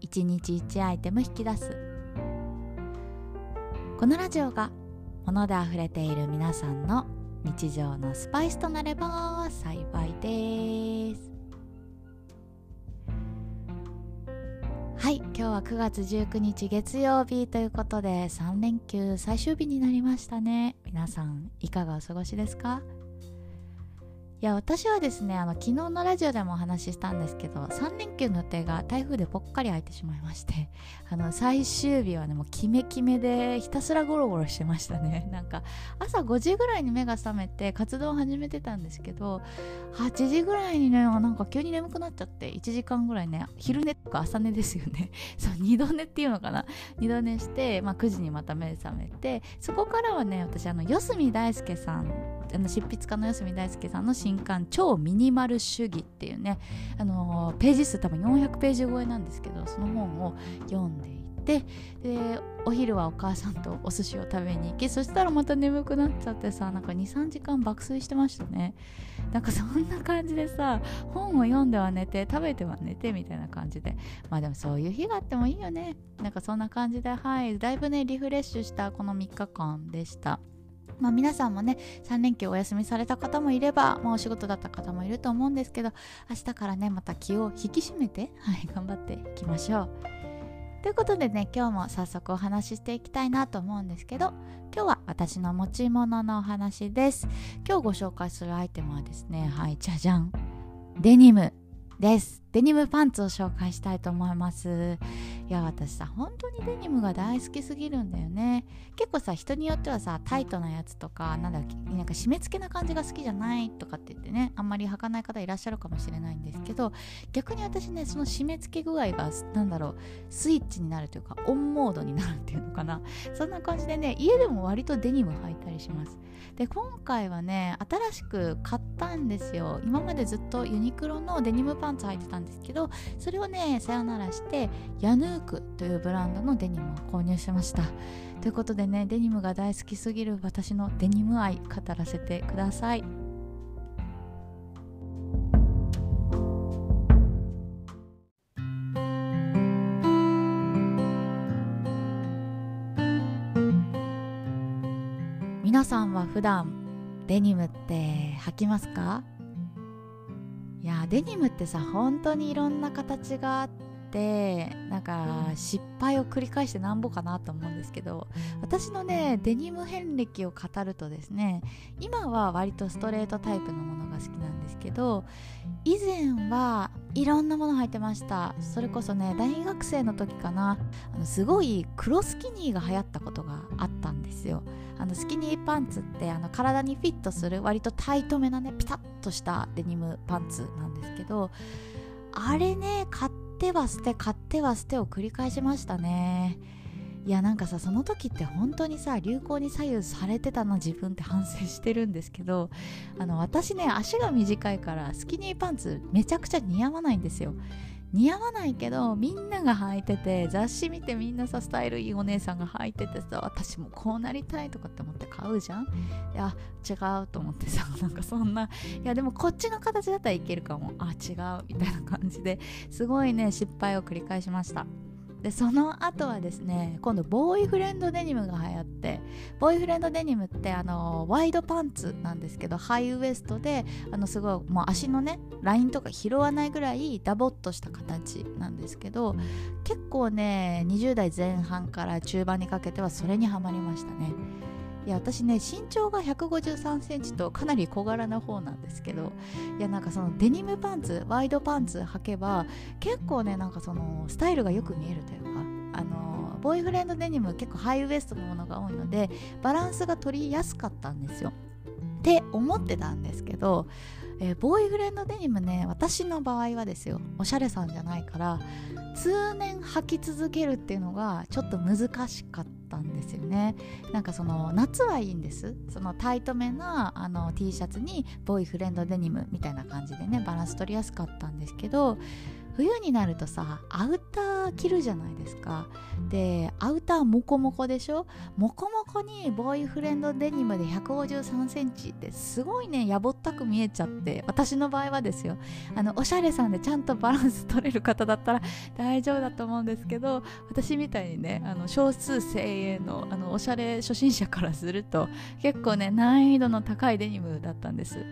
1日1アイテム引き出す。このラジオが物であふれている皆さんの日常のスパイスとなれば幸いです。はい今日は9月19日月曜日ということで3連休最終日になりましたね。皆さんいかがお過ごしですか？いや私はですねあの昨日のラジオでもお話ししたんですけど3連休の予定が台風でぽっかり空いてしまいまして あの最終日はねもうキメキメでひたすらゴロゴロしてましたね。なんか朝5時ぐらいに目が覚めて活動を始めてたんですけど8時ぐらいにねなんか急に眠くなっちゃって1時間ぐらいね昼寝とか朝寝ですよね。そう二度寝っていうのかな。二度寝して、まあ、9時にまた目覚めてそこからはね私あの四隅大輔さんあの執筆家の四隅大輔さんの新刊「超ミニマル主義」っていうね、あのページ数多分400ページ超えなんですけどその本を読んでいてでお昼はお母さんとお寿司を食べに行きそしたらまた眠くなっちゃってさなんか23時間爆睡してましたね。なんかそんな感じでさ本を読んでは寝て食べては寝てみたいな感じで。まあでもそういう日があってもいいよね。なんかそんな感じではいだいぶねリフレッシュしたこの3日間でした。まあ、皆さんもね3連休お休みされた方もいれば、まあ、お仕事だった方もいると思うんですけど明日からねまた気を引き締めて、はい、頑張っていきましょう。ということでね今日も早速お話ししていきたいなと思うんですけど今日は私の持ち物のお話です。今日ご紹介するアイテムはですねはいじゃじゃんデニムです。デニムパンツを紹介したいと思います。いや私さ本当にデニムが大好きすぎるんだよね。結構さ人によってはさタイトなやつとかなんだなんか締め付けな感じが好きじゃないとかって言ってね。んまり履かない方いらっしゃるかもしれないんですけど逆に私ねその締め付け具合がなんだろうスイッチになるというかオンモードになるっていうのかな。そんな感じでね家でも割とデニム履いたりします。で今回はね新しく買ったんですよ。今までずっとユニクロのデニムパンツ履いてたんですけどそれをねさよならしてヤヌークというブランドのデニムを購入しました。ということでねデニムが大好きすぎる私のデニム愛語らせてください。皆さんは普段デニムって履きますか？いやデニムってさ本当にいろんな形があってなんか失敗を繰り返してなんぼかなと思うんですけど私のねデニム遍歴を語るとですね今は割とストレートタイプのものが好きなんですけど以前はいろんなもの履いてました。それこそね大学生の時かな。あのすごい黒スキニーが流行ったことがあったんですよ。あのスキニーパンツってあの体にフィットする割とタイトめなねピタッとしたデニムパンツなんですけどあれね買っては捨て買っては捨てを繰り返しましたねいやなんかさその時って本当にさ流行に左右されてたな自分って反省してるんですけどあの私ね足が短いからスキニーパンツめちゃくちゃ似合わないんですよ。似合わないけどみんなが履いてて雑誌見てみんなさスタイルいいお姉さんが履いててさ私もこうなりたいとかって思って買うじゃん。いや違うと思ってさ なんかそんないやでもこっちの形だったらいけるかも。あ違うみたいな感じですごいね失敗を繰り返しました。でその後はですね今度ボーイフレンドデニムが流行ってボーイフレンドデニムってあのワイドパンツなんですけどハイウエストであのすごいもう足のねラインとか拾わないぐらいダボっとした形なんですけど結構ね20代前半から中盤にかけてはそれにはまりましたねいや私ね身長が1 5 3センチとかなり小柄な方なんですけどいやなんかそのデニムパンツワイドパンツ履けば結構ねなんかそのスタイルがよく見えるというかあのボーイフレンドデニム結構ハイウエストのものが多いのでバランスが取りやすかったんですよ。って思ってたんですけどえー、ボーイフレンドデニムね私の場合はですよおしゃれさんじゃないから通年履き続けるっていうのがちょっと難しかっったんですよね。なんかその夏はいいんです。そのタイトめなあの T シャツにボーイフレンドデニムみたいな感じでねバランス取りやすかったんですけど冬になるとさアウター着るじゃないですか。でアウターモコモコでしょ？モコモコにボーイフレンドデニムで1 5 3センチってすごいねやぼったく見えちゃって私の場合はですよ。あのおしゃれさんでちゃんとバランス取れる方だったら大丈夫だと思うんですけど私みたいにねあの少数精鋭のあのおしゃれ初心者からすると結構ね難易度の高いデニムだったんです。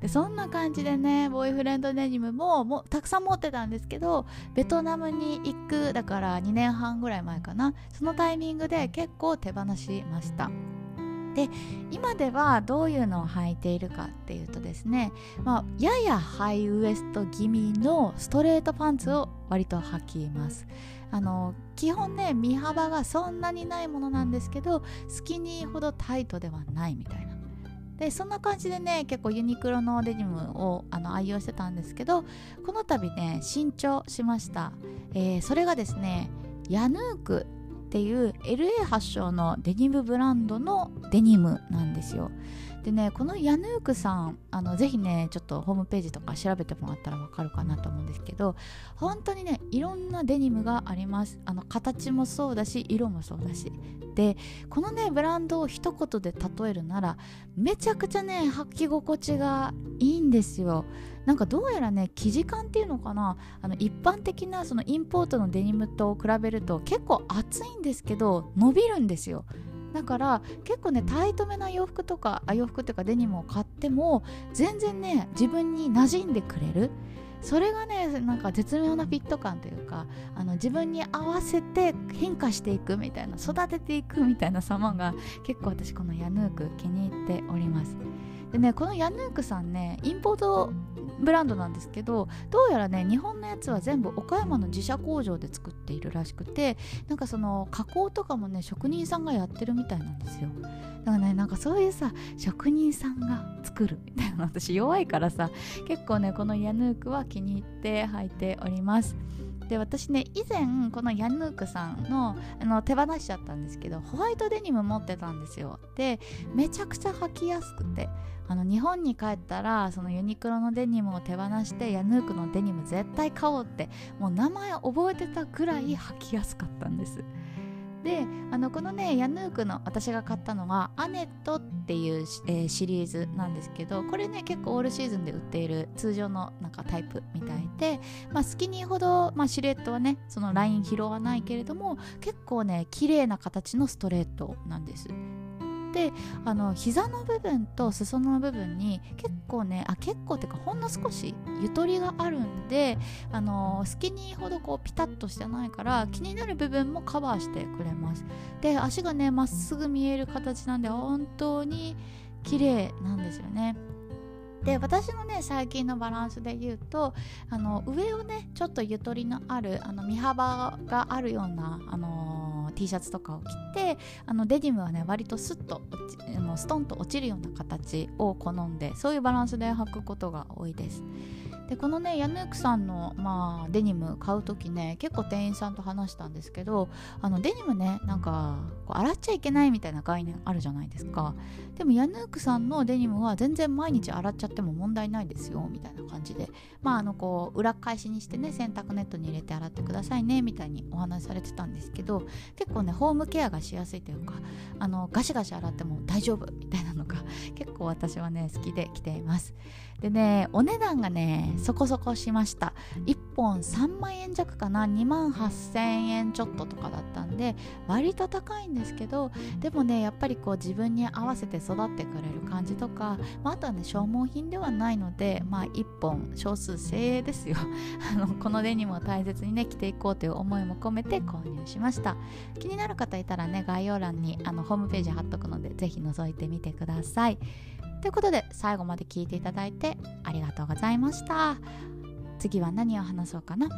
でそんな感じでねボーイフレンドデニムももたくさん持ってたんですけどベトナムに行くだから2年半ぐらい前かな。そのタイミングで結構手放しました。で今ではどういうのを履いているかっていうとですね、まあ、ややハイウエスト気味のストレートパンツを割と履きます。あの基本ね身幅がそんなにないものなんですけどスキニーほどタイトではないみたいな。でそんな感じでね結構ユニクロのデニムをあの愛用してたんですけどこの度ね新調しました、えー、それがですねヤヌークっていう LA 発祥のデニムブランドのデニムなんですよ。でねこのヤヌークさんあのぜひねちょっとホームページとか調べてもらったらわかるかなと思うんですけど本当にねいろんなデニムがあります。あの形もそうだし色もそうだし。でこのねブランドを一言で例えるならめちゃくちゃね履き心地がいいんですよ。なんかどうやらね生地感っていうのかな。あの一般的なそのインポートのデニムと比べると結構厚いんですけど伸びるんですよ。だから結構ねタイトめな洋服とかあ洋服っていうかデニムを買っても全然ね自分に馴染んでくれる。それがねなんか絶妙なフィット感というかあの自分に合わせて変化していくみたいな育てていくみたいな様が結構私このヤヌーク気に入っております。でねこのヤヌークさんねインポートブランドなんですけどどうやらね日本のやつは全部岡山の自社工場で作っているらしくてなんかその加工とかもね職人さんがやってるみたいなんですよ。だからねなんかそういうさ職人さんが作るみたいな私弱いからさ結構ねこのヤヌークは気に入って履いております。で私ね以前このヤヌークさんのあの手放しちゃったんですけどホワイトデニム持ってたんですよ。でめちゃくちゃ履きやすくて。あの日本に帰ったらそのユニクロのデニムを手放してヤヌークのデニム絶対買おうってもう名前覚えてたくらい履きやすかったんです。であのこのねヤヌークの私が買ったのはアネットっていう、えー、シリーズなんですけどこれね結構オールシーズンで売っている通常のなんかタイプみたいで、まあ、スキニーほど、まあ、シルエットはねそのライン拾わないけれども結構ね綺麗な形のストレートなんです。であの膝の部分と裾の部分に結構ねあ結構っていうかほんの少しゆとりがあるんであのスキニーほどこうピタッとしてないから気になる部分もカバーしてくれます。で足がねまっすぐ見える形なんで本当に綺麗なんですよね。で私のね最近のバランスで言うとあの上をねちょっとゆとりのあるあの身幅があるようなあの T シャツとかを着てあのデニムはね割とスッとあのストンと落ちるような形を好んでそういうバランスで履くことが多いです。でこのねヤヌークさんの、まあ、デニム買う時ね結構店員さんと話したんですけどあのデニムねなんかこう洗っちゃいけないみたいな概念あるじゃないですか。でもヤヌークさんのデニムは全然毎日洗っちゃっても問題ないですよみたいな感じで。まああのこう裏返しにしてね洗濯ネットに入れて洗ってくださいねみたいにお話しされてたんですけど結構ねホームケアがしやすいというかあのガシガシ洗っても大丈夫みたいなのが結構私はね好きで着ています。でねお値段がねそこそこしました。1本3万円弱かな。2万8000円ちょっととかだったんで割と高いんですけどでもねやっぱりこう自分に合わせて育ってくれる感じとか、まあ、あとはね消耗品ではないのでまあ1本少数精鋭ですよ。あのこのデニムを大切にね着ていこうという思いも込めて購入しました。気になる方いたらね概要欄にあのホームページ貼っとくのでぜひ覗いてみてください。ということで最後まで聞いていただいてありがとうございました。次は何を話そうかな？